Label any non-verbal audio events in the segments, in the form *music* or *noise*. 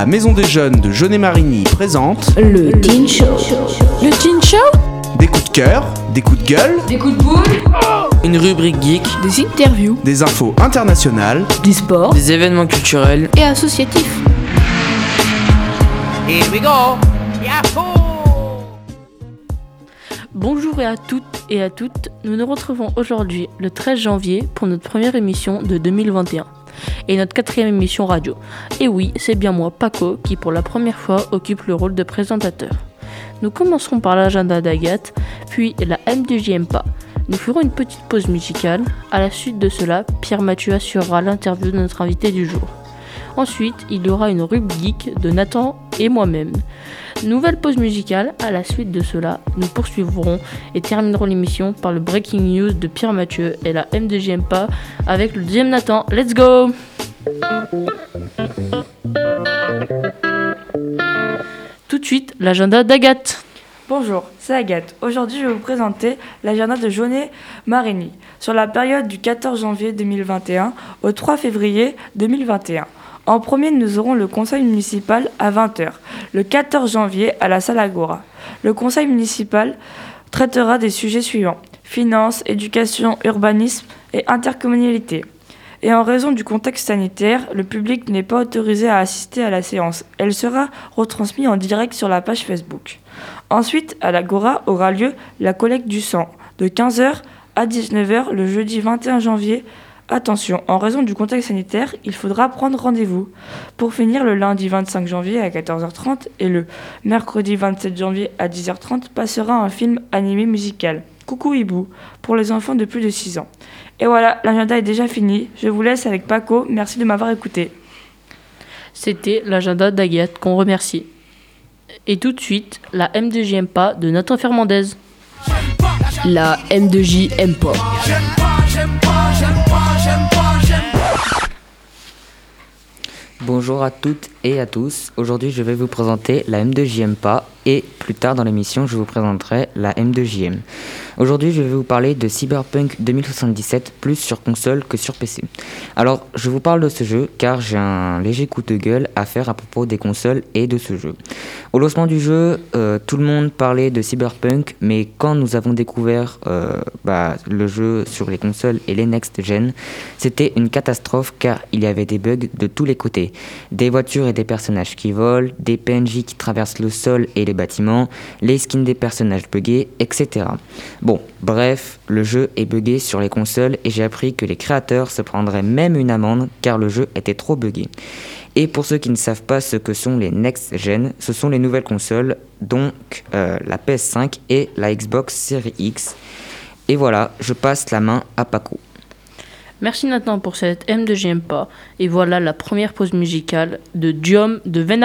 La Maison des Jeunes de Jeunet-Marigny présente Le Teen Show. Le Teen Show? Des coups de cœur, des coups de gueule, Des coups de boule? Une rubrique geek, Des interviews. des infos internationales, Du sport. Des événements culturels. et associatifs. Bonjour et à toutes et à toutes, nous nous retrouvons aujourd'hui le 13 janvier pour notre première émission de 2021 et notre quatrième émission radio. Et oui, c'est bien moi, Paco, qui pour la première fois occupe le rôle de présentateur. Nous commencerons par l'agenda d'Agathe, puis la MDJMPA. Nous ferons une petite pause musicale. À la suite de cela, Pierre Mathieu assurera l'interview de notre invité du jour. Ensuite, il y aura une rubrique de Nathan et moi-même. Nouvelle pause musicale. À la suite de cela, nous poursuivrons et terminerons l'émission par le Breaking News de Pierre Mathieu et la MDJMPA avec le deuxième Nathan. Let's go Tout de suite, l'agenda d'Agathe. Bonjour, c'est Agathe. Aujourd'hui, je vais vous présenter l'agenda de Jaunet Marigny sur la période du 14 janvier 2021 au 3 février 2021. En premier, nous aurons le conseil municipal à 20h, le 14 janvier à la salle Agora. Le conseil municipal traitera des sujets suivants finances, éducation, urbanisme et intercommunalité. Et en raison du contexte sanitaire, le public n'est pas autorisé à assister à la séance. Elle sera retransmise en direct sur la page Facebook. Ensuite, à l'Agora aura lieu la collecte du sang de 15h à 19h le jeudi 21 janvier. Attention, en raison du contexte sanitaire, il faudra prendre rendez-vous. Pour finir, le lundi 25 janvier à 14h30 et le mercredi 27 janvier à 10h30 passera un film animé musical. Coucou Hibou, pour les enfants de plus de 6 ans. Et voilà, l'agenda est déjà fini. Je vous laisse avec Paco. Merci de m'avoir écouté. C'était l'agenda d'Agathe qu'on remercie. Et tout de suite, la MDJMPA de Nathan Fernandez. La M2J aime pas. Bonjour à toutes et à tous. Aujourd'hui, je vais vous présenter la M2JMPA et plus tard dans l'émission, je vous présenterai la M2JM. Aujourd'hui, je vais vous parler de Cyberpunk 2077 plus sur console que sur PC. Alors, je vous parle de ce jeu car j'ai un léger coup de gueule à faire à propos des consoles et de ce jeu. Au lancement du jeu, euh, tout le monde parlait de Cyberpunk, mais quand nous avons découvert euh, bah, le jeu sur les consoles et les next-gen, c'était une catastrophe car il y avait des bugs de tous les côtés. Des voitures et des personnages qui volent, des PNJ qui traversent le sol et les bâtiments, les skins des personnages buggés, etc. bref, le jeu est buggé sur les consoles et j'ai appris que les créateurs se prendraient même une amende car le jeu était trop buggé. Et pour ceux qui ne savent pas ce que sont les next gen, ce sont les nouvelles consoles, donc euh, la PS5 et la Xbox Series X. Et voilà, je passe la main à Paco. Merci Nathan pour cette M de JMPA. Et voilà la première pause musicale de Diom de Van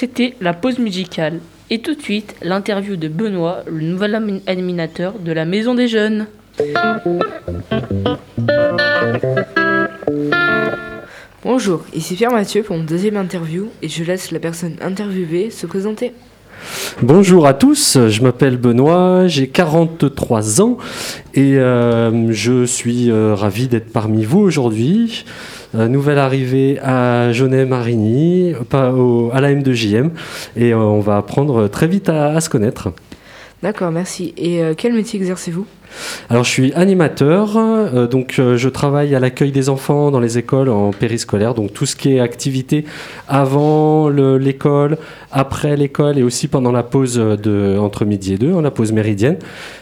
C'était la pause musicale. Et tout de suite, l'interview de Benoît, le nouvel animateur de la Maison des Jeunes. Bonjour, ici Pierre Mathieu pour mon deuxième interview et je laisse la personne interviewée se présenter. Bonjour à tous, je m'appelle Benoît, j'ai 43 ans et euh, je suis euh, ravi d'être parmi vous aujourd'hui. Euh, nouvelle arrivée à au- à la M2JM et on va apprendre très vite à, se connaître. D'accord, merci. Et quel métier exercez-vous? Alors je suis animateur, euh, donc euh, je travaille à l'accueil des enfants dans les écoles en périscolaire, donc tout ce qui est activité avant le- l'école, après l'école et aussi pendant la pause de, entre midi et deux, hein, la pause méridienne,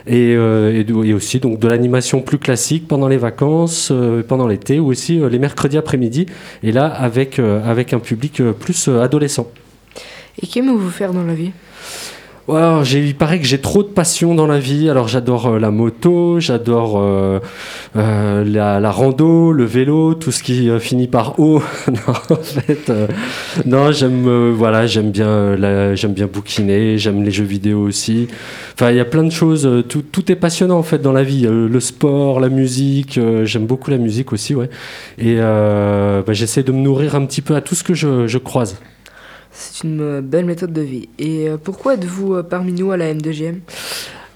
et, euh, et, aussi donc de l'animation plus classique pendant les vacances, euh, pendant l'été ou aussi euh, les mercredis après-midi, et là avec, euh, avec un public euh, plus euh, adolescent. Et qu'aimez-vous faire dans la vie? Alors, il paraît que j'ai trop de passion dans la vie. Alors j'adore euh, la moto, j'adore euh, euh, la, la rando, le vélo, tout ce qui euh, finit par eau. *laughs* non, en fait, euh, non, j'aime, voilà, j'aime bien, j'aime bien bouquiner, j'aime les jeux vidéo aussi. Enfin, il y a plein de choses. Tout, tout est passionnant en fait dans la vie. Le sport, la musique. j'aime beaucoup la musique aussi, ouais. Et bah, j'essaie de me nourrir un petit peu à tout ce que je, je croise. C'est une euh, belle méthode de vie. Et euh, pourquoi êtes-vous euh, parmi nous à la M2GM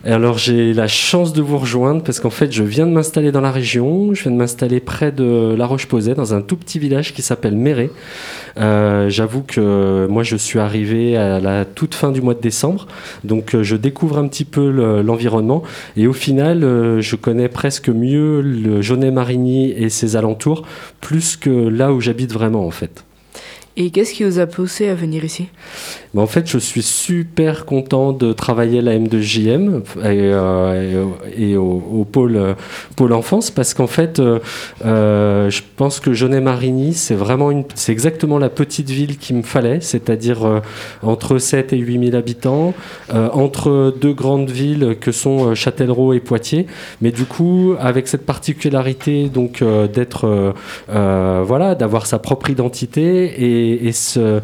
Et alors j'ai la chance de vous rejoindre parce qu'en fait je viens de m'installer dans la région, je viens de m'installer près de La Roche-Posay dans un tout petit village qui s'appelle Méré. J'avoue que moi je suis arrivé à la toute fin du mois de décembre, donc je découvre un petit peu le- l'environnement et au final je connais presque mieux le Jaunet-Marigny et ses alentours plus que là où j'habite vraiment en fait. Et qu'est-ce qui vous a poussé à venir ici? Mais en fait, je suis super content de travailler à la M2JM et, euh, et, au, euh, pôle enfance parce qu'en fait, euh, je pense que Jaunet-Marigny, c'est vraiment une, c'est exactement la petite ville qu'il me fallait, c'est-à-dire entre 7 et 8 000 habitants, entre deux grandes villes que sont Châtellerault et Poitiers. Mais du coup, avec cette particularité donc d'être, voilà, d'avoir sa propre identité et, et ce,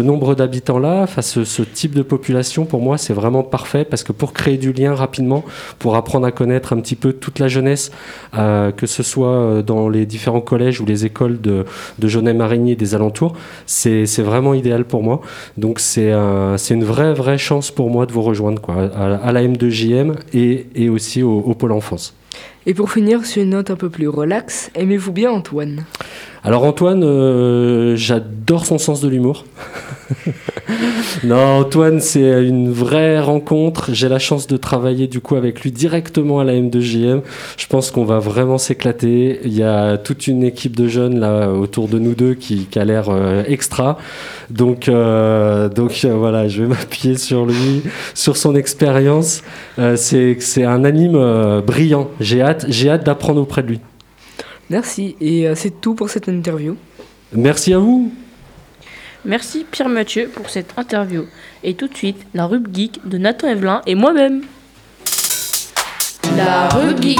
nombre d'habitants-là, enfin ce, ce type de population, pour moi, c'est vraiment parfait parce que pour créer du lien rapidement, pour apprendre à connaître un petit peu toute la jeunesse, euh, que ce soit euh, dans les différents collèges ou les écoles de, de Jaunet-Marigny et des alentours, c'est vraiment idéal pour moi. Donc c'est un- c'est une vraie, vraie chance pour moi de vous rejoindre à, la M2JM et, aussi au, au Pôle Enfance. Et pour finir sur une note un peu plus relax, aimez-vous bien Antoine? Alors Antoine, euh, j'adore son sens de l'humour. *laughs* *laughs* non, Antoine, c'est une vraie rencontre. J'ai la chance de travailler du coup avec lui directement à la M2JM. Je pense qu'on va vraiment s'éclater. Il y a toute une équipe de jeunes là autour de nous deux qui, qui a l'air euh, extra. Donc, euh, donc euh, voilà, je vais *laughs* m'appuyer sur lui, sur son expérience. C'est un anime brillant. J'ai hâte, j'ai hâte d'apprendre auprès de lui. Merci. Et c'est tout pour cette interview. Merci à vous. Merci Pierre Mathieu pour cette interview. Et tout de suite, la rub geek de Nathan Evelyn et moi-même. La rubrique.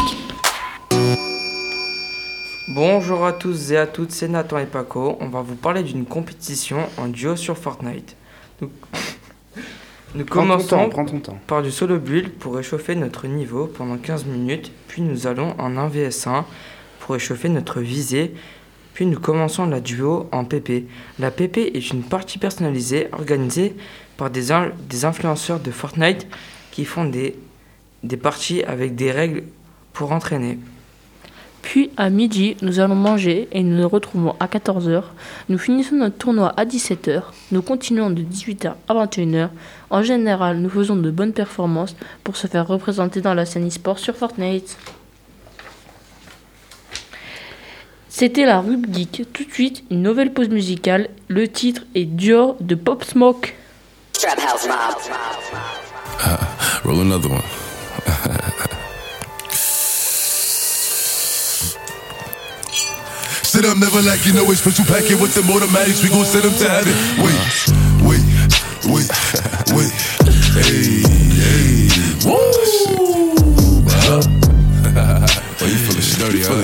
Bonjour à tous et à toutes, c'est Nathan et Paco. On va vous parler d'une compétition en duo sur Fortnite. Nous, *laughs* nous Prends ton temps, commençons prends ton temps. par du solo build pour réchauffer notre niveau pendant 15 minutes, puis nous allons en 1 vs 1 pour réchauffer notre visée, nous commençons la duo en PP. La PP est une partie personnalisée organisée par des influenceurs de Fortnite qui font des, des parties avec des règles pour entraîner. Puis à midi, nous allons manger et nous nous retrouvons à 14h. Nous finissons notre tournoi à 17h. Nous continuons de 18h à 21h. En général, nous faisons de bonnes performances pour se faire représenter dans la scène e-sport sur Fortnite. C'était la Rub Geek. Tout de suite, une nouvelle pause musicale. Le titre est Dior de Pop Smoke. Roll another one. Sit up, never like you know it's special packet with the automatics. We gon' send them to heaven. Wait, wait, wait, wait. Hey,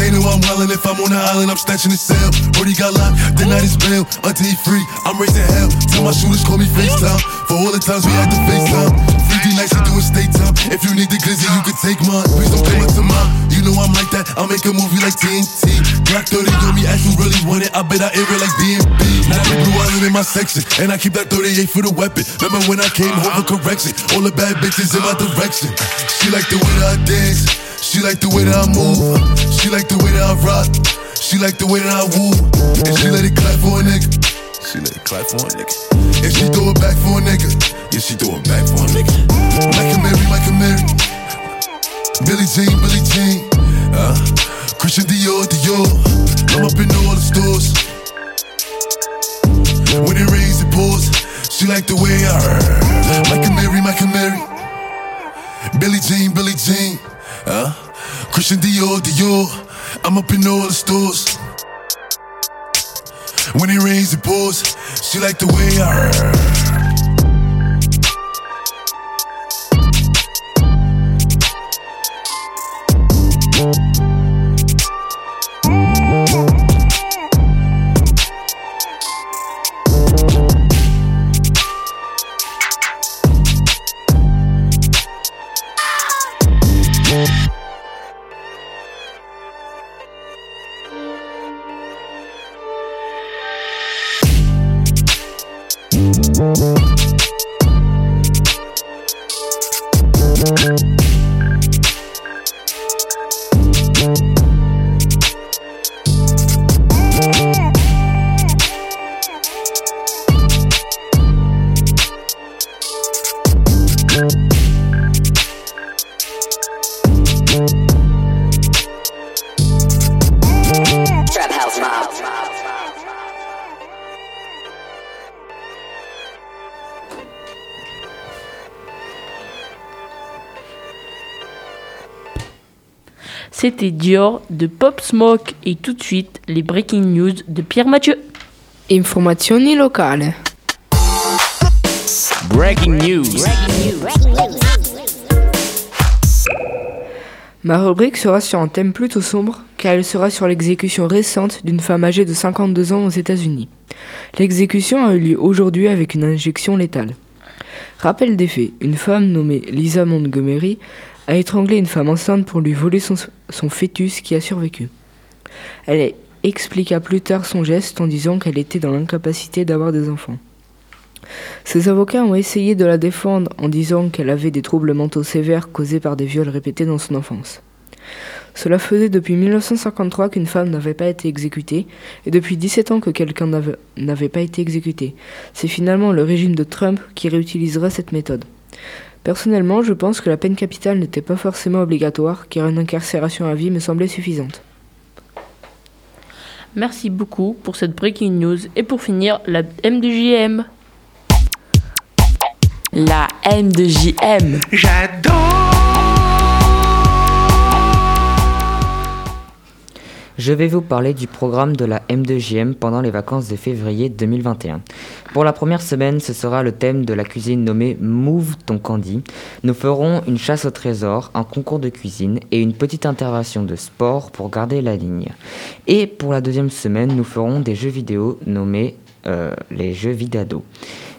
They know I'm wildin' if I'm on the island, I'm snatching the cell. Brody got locked, the night is bail. Until he free, I'm raising hell. Tell my shooters call me FaceTime. For all the times we had to FaceTime. 3D nights, we doing state time. If you need the glizzy, you can take mine. Please don't come up to mine. You know I'm like that, I'll make a movie like TNT. Black 30 on me, ask who really want it. I bet I air it like DMB. Now the blue island in my section, and I keep that 38 for the weapon. Remember when I came home for correction? All the bad bitches in my direction. She like the way that I dance. She like the way that I move. She like the way that I rock. She like the way that I woo. And she let it clap for a nigga. She let it clap for a nigga. And she throw it back for a nigga. Yeah, she throw it back for a nigga. Mike and Mary, Mike and Mary. Billy Jean, Billy Jean. Christian Dior, Dior. I'm up in all the stores. When it rains, it pours. She like the way I heard. And Mary, and Mary. Billy Jean, Billy Jean. Uh, Christian Dior, Dior. I'm up in all the stores. When it rains, it pours. She like the way I heard. C'était Dior de Pop Smoke et tout de suite les breaking news de Pierre Mathieu. Informazioni locale. Breaking news. Ma rubrique sera sur un thème plutôt sombre, car elle sera sur l'exécution récente d'une femme âgée de 52 ans aux États-Unis. L'exécution a eu lieu aujourd'hui avec une injection létale. Rappel des faits, une femme nommée Lisa Montgomery a étranglé une femme enceinte pour lui voler son, son fœtus qui a survécu. Elle expliqua plus tard son geste en disant qu'elle était dans l'incapacité d'avoir des enfants. Ses avocats ont essayé de la défendre en disant qu'elle avait des troubles mentaux sévères causés par des viols répétés dans son enfance. Cela faisait depuis 1953 qu'une femme n'avait pas été exécutée et depuis 17 ans que quelqu'un n'avait- n'avait pas été exécuté. C'est finalement le régime de Trump qui réutilisera cette méthode. Personnellement, je pense que la peine capitale n'était pas forcément obligatoire car une incarcération à vie me semblait suffisante. Merci beaucoup pour cette breaking news et pour finir la M2JM. La M de JM. Je vais vous parler du programme de la M2JM pendant les vacances de février 2021. Pour la première semaine, ce sera le thème de la cuisine nommé Move ton candy. Nous ferons une chasse au trésor, un concours de cuisine et une petite intervention de sport pour garder la ligne. Et pour la deuxième semaine, nous ferons des jeux vidéo nommés euh, les jeux vidado.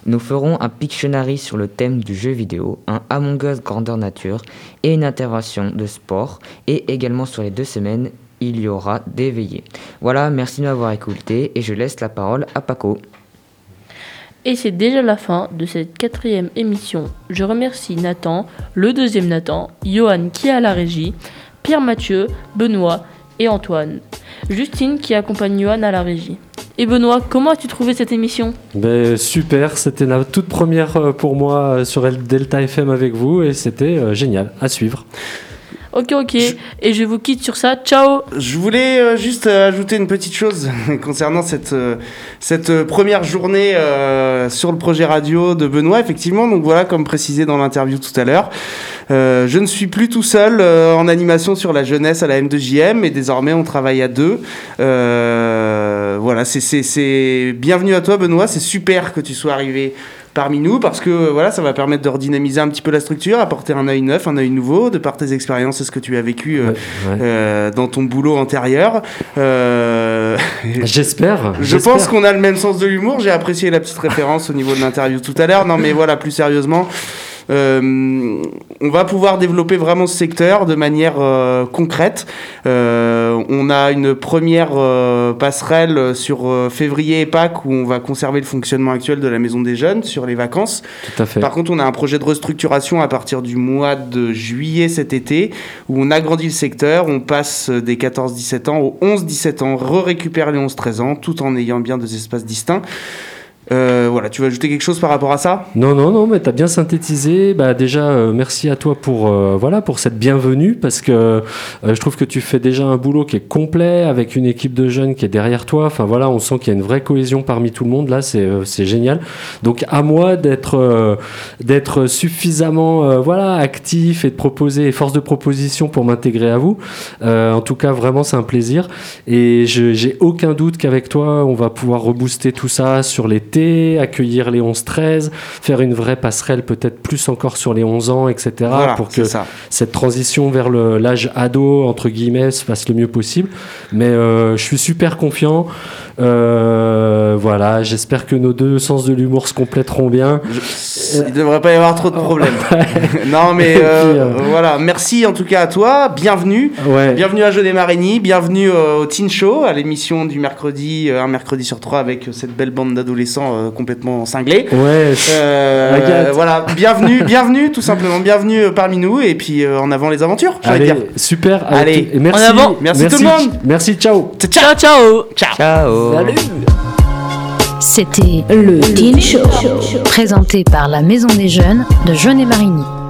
Nous ferons un Pictionary sur le thème du jeu vidéo, un Among Us grandeur nature et une intervention de sport. Et également sur les deux semaines, il y aura des veillées. Voilà, merci de m'avoir écouté et je laisse la parole à Paco. Et c'est déjà la fin de cette quatrième émission. Je remercie Nathan, le deuxième Nathan, Johan qui est à la régie, Pierre Mathieu, Benoît et Antoine. Justine qui accompagne Johan à la régie. Et Benoît, comment as-tu trouvé cette émission? Ben, super, c'était la toute première euh, pour moi euh, sur El- Delta FM avec vous et c'était euh, génial à suivre. Ok, ok. Et je vous quitte sur ça. Ciao Je voulais euh, juste euh, ajouter une petite chose *laughs* concernant cette, euh, cette première journée sur le projet radio de Benoît, effectivement. Donc voilà, comme précisé dans l'interview tout à l'heure, je ne suis plus tout seul en animation sur la jeunesse à la M2JM et désormais on travaille à deux. Voilà, c'est- bienvenue à toi Benoît, c'est super que tu sois arrivé parmi nous parce que voilà, ça va permettre de redynamiser un petit peu la structure, apporter un œil neuf, un œil nouveau, de par tes expériences et ce que tu as vécu euh, Ouais. euh, dans ton boulot antérieur. Euh, *laughs* J'espère. je pense qu'on a le même sens de l'humour. J'ai apprécié la petite référence au niveau de l'interview tout à l'heure. Non, mais voilà, plus sérieusement. Euh, on va pouvoir développer vraiment ce secteur de manière euh, concrète. Euh, on a une première passerelle sur février et Pâques où on va conserver le fonctionnement actuel de la maison des jeunes sur les vacances. Tout à fait. Par contre, on a un projet de restructuration à partir du mois de juillet cet été, où on agrandit le secteur, on passe des 14-17 ans aux 11-17 ans, re-récupère les 11-13 ans, tout en ayant bien deux espaces distincts. Euh, voilà, tu veux ajouter quelque chose par rapport à ça? Non, non, non, mais tu as bien synthétisé. Bah, déjà, euh, merci à toi pour, euh, voilà, pour cette bienvenue, parce que je trouve que tu fais déjà un boulot qui est complet, avec une équipe de jeunes qui est derrière toi. Enfin voilà, on sent qu'il y a une vraie cohésion parmi tout le monde. Là, c'est génial. Donc, à moi d'être suffisamment voilà, actif et de proposer, et force de proposition pour m'intégrer à vous. En tout cas, vraiment, c'est un plaisir. Et j'ai aucun doute qu'avec toi, on va pouvoir rebooster tout ça sur accueillir les 11-13, faire une vraie passerelle peut-être plus encore sur les 11 ans, etc. Voilà, pour que ça. cette transition vers l'âge ado, entre guillemets, se fasse le mieux possible. Mais euh, je suis super confiant. Euh, voilà, j'espère que nos deux sens de l'humour se compléteront bien. Il ne devrait pas y avoir trop de problèmes. *laughs* *laughs* non, mais puis, euh, euh, voilà, merci en tout cas à toi, bienvenue. Ouais. Bienvenue à Jeunet Marigny, bienvenue euh, au Teen Show, à l'émission du mercredi, euh, un mercredi sur trois avec cette belle bande d'adolescents euh, complètement cinglés. Ouais. Euh, voilà, *laughs* bienvenue, bienvenue, tout simplement, bienvenue parmi nous et puis euh, en avant les aventures, Allez, dire. super. Allez, et merci, en avant. Merci tout le monde. Merci, ciao. Ciao, ciao, ciao. Ciao. C'était le Teen Show, présenté par la Maison des Jeunes de Jeunet-Marigny.